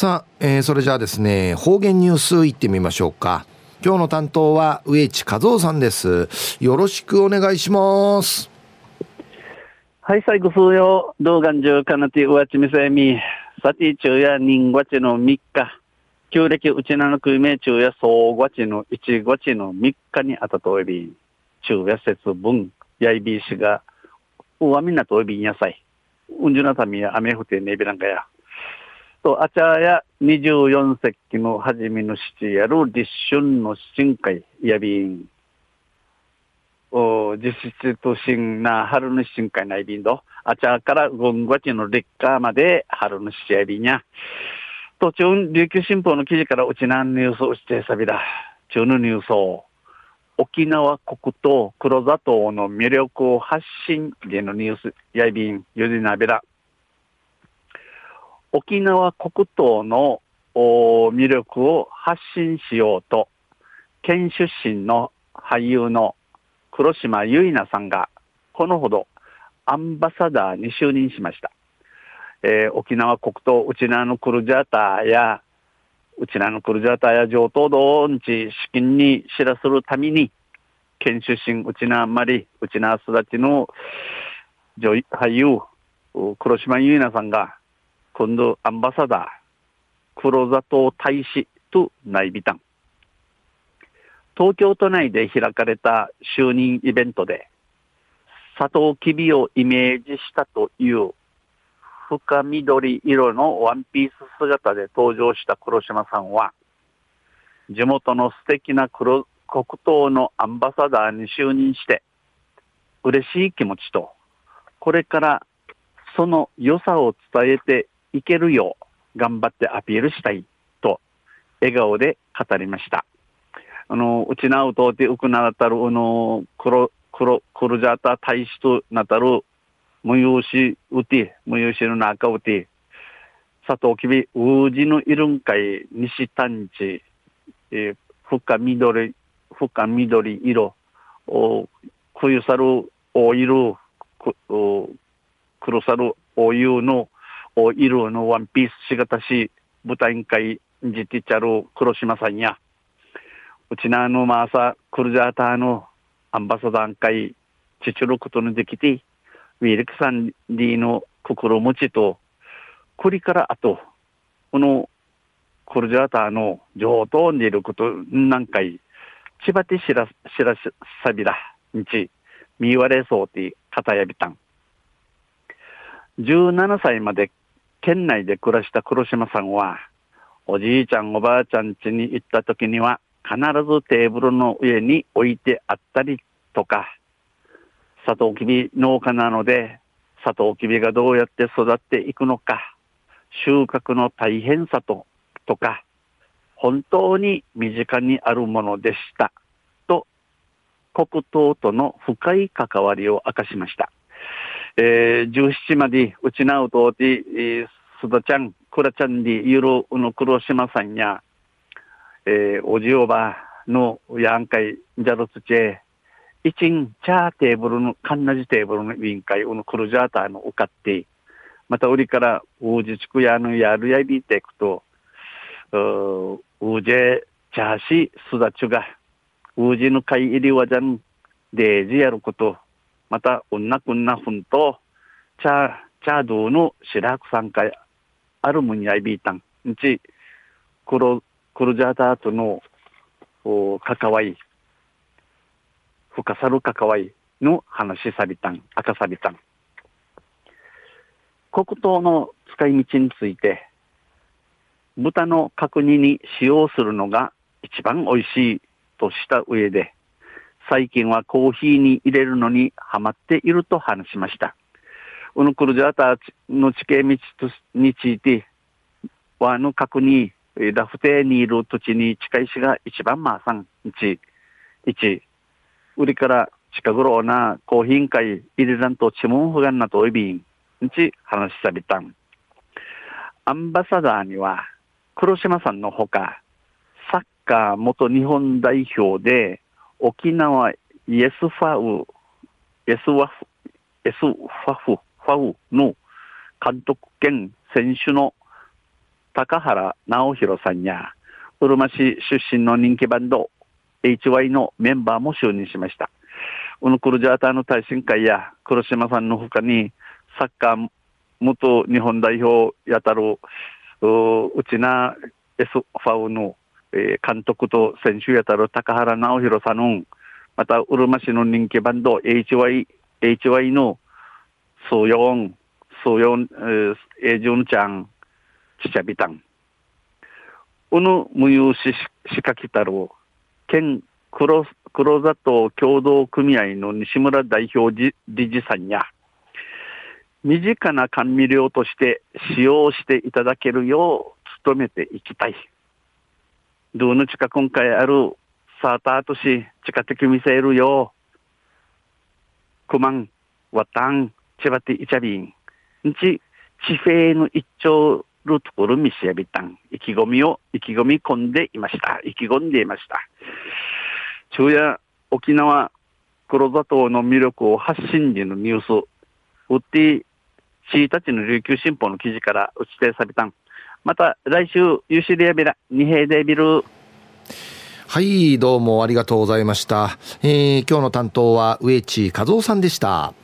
さあ、えー、それじゃあですね、方言ニュースいってみましょうか。今日の担当は植地和夫さんです。よろしくお願いします。はい、最後数よ、動画中かなてうわちみせみ、さて中や人月の3日、旧暦うちなのくめ中や総月の1月の3日にあたとおび、中や節分、やいびしが、うわみんなとおびんやさい。うんじゅなたみや雨降ってねびらんかや。と、あちゃや24節気の初めの七やる立春の新会やびん。お実質と新な春の新会ないびんど。あちゃから5月の劣化まで春の七やびんや。途中、琉球新報の記事からうちなんニュースをしてさびだ。中のニュースを。沖縄国と黒砂糖の魅力を発信でのニュースやびん、ゆでなべら。沖縄国党の魅力を発信しようと、県出身の俳優の黒島結菜さんが、このほどアンバサダーに就任しました。えー、沖縄国党うちなのクルジャーターや、うちなのクルジャーターや上等道んち資金に知らせるために、県出身うちなまり、うちな育ちの女俳優、黒島結菜さんが、今度アンバサダー、黒砂糖大使と内備団。東京都内で開かれた就任イベントで、砂糖きびをイメージしたという深緑色のワンピース姿で登場した黒島さんは、地元の素敵な黒黒糖のアンバサダーに就任して、嬉しい気持ちと、これからその良さを伝えていけるよ頑張ってアピールしたいと笑顔で語りました。あの、うちなうとうてうくならたる、あの、黒、黒、黒ジャータ大使となたる、無用しうて、無用しの中うて、佐藤きび、うじのいるんかい、西丹地、えー、深緑、深緑色、お冬猿、お色、黒猿、お湯の、お色のワンピースしがたし、舞台委員会、じてちゃる黒島さんや、うちなのまさ、クルジャーターのアンバサダー会、ちちることのできて、ウィルクさんリーの心持ちと、これからあと、このクルジャーターの上等にいること何回、千葉てしら、しらさびら、んち、見われそうて、かたやびたん。17歳まで県内で暮らした黒島さんは、おじいちゃんおばあちゃん家に行った時には、必ずテーブルの上に置いてあったりとか、サトウキビ農家なので、サトウキビがどうやって育っていくのか、収穫の大変さと、とか、本当に身近にあるものでした。と、黒糖との深い関わりを明かしました。えー、17までうちなうとて、えー、すだちゃん、くらちゃんでゆるうの黒島さんや、えー、おじおばのやんかい、じゃろつちえ、一んチャーテーブルの、かんなじテーブルの委員会、うのクルジャーターのおかって、また売りから、うじちくやのやるやびていくと、う、うじえ、チャーシ、すだちゅが、うじの会入りわじゃん、デージやること、また、うんなくんなふんと、チャー、チャードーの白くさんかあるむんやいびいたん。んち、クロ、クルジャーターとの、お関わり、深さる関わりの話さびたん、明かさびたん。黒糖の使い道について、豚の角煮に使用するのが一番美味しいとした上で、最近はコーヒーに入れるのにハマっていると話しました。ウヌクルジャータの地形道について、はの角に、ラフテーにいる土地に近いしが一番まあさん、一、一、売りから近頃なコーヒー会入れらんとチモンフガンなといびん、ち話しされたん。アンバサダーには、黒島さんのほか、サッカー元日本代表で、沖縄イエスファウ、イエスワフ、イエスファフ、ファウの監督兼選手の高原直弘さんや、うるま市出身の人気バンド、HY のメンバーも就任しました。ウヌクルジャーターの大臣会や黒島さんの他に、サッカー元日本代表やたる、うちな S ファウの、えー、監督と選手やたる高原直弘さんの、また、うるま市の人気バンド HY、HY のソヨン、ソヨン、えー、ジュンちゃん、ちちゃびたん。うぬ無有ししかきたる、県黒黒砂糖協同組合の西村代表理事さんや、身近な甘味料として使用していただけるよう努めていきたい。どうの近今回あるサーターとし近的見せるよう、くまん、わたん、ちばていちゃびん、んち、地平の一丁るところ見せやびたん、意気込みを、意気込み込んでいました。意気込んでいました。昼夜、沖縄黒砂糖の魅力を発信時のニュース、うって、1日の琉球新報の記事から打ち定されたん。また来週、ユシリアビラ、二平デビル。はい、どうもありがとうございました。えー、今日の担当は植地和夫さんでした。